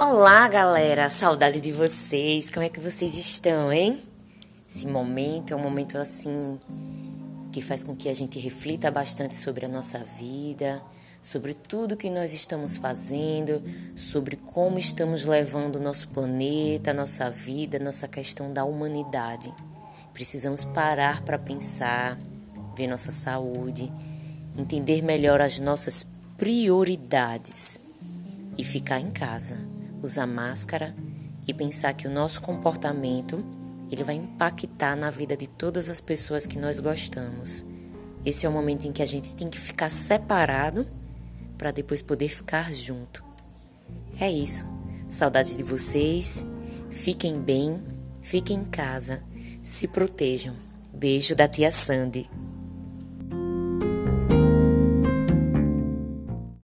Olá, galera! Saudade de vocês! Como é que vocês estão, hein? Esse momento é um momento assim que faz com que a gente reflita bastante sobre a nossa vida, sobre tudo que nós estamos fazendo, sobre como estamos levando o nosso planeta, nossa vida, nossa questão da humanidade. Precisamos parar para pensar, ver nossa saúde, entender melhor as nossas prioridades e ficar em casa usar máscara e pensar que o nosso comportamento ele vai impactar na vida de todas as pessoas que nós gostamos. Esse é o momento em que a gente tem que ficar separado para depois poder ficar junto. É isso. Saudade de vocês. Fiquem bem, fiquem em casa, se protejam. Beijo da tia Sandy.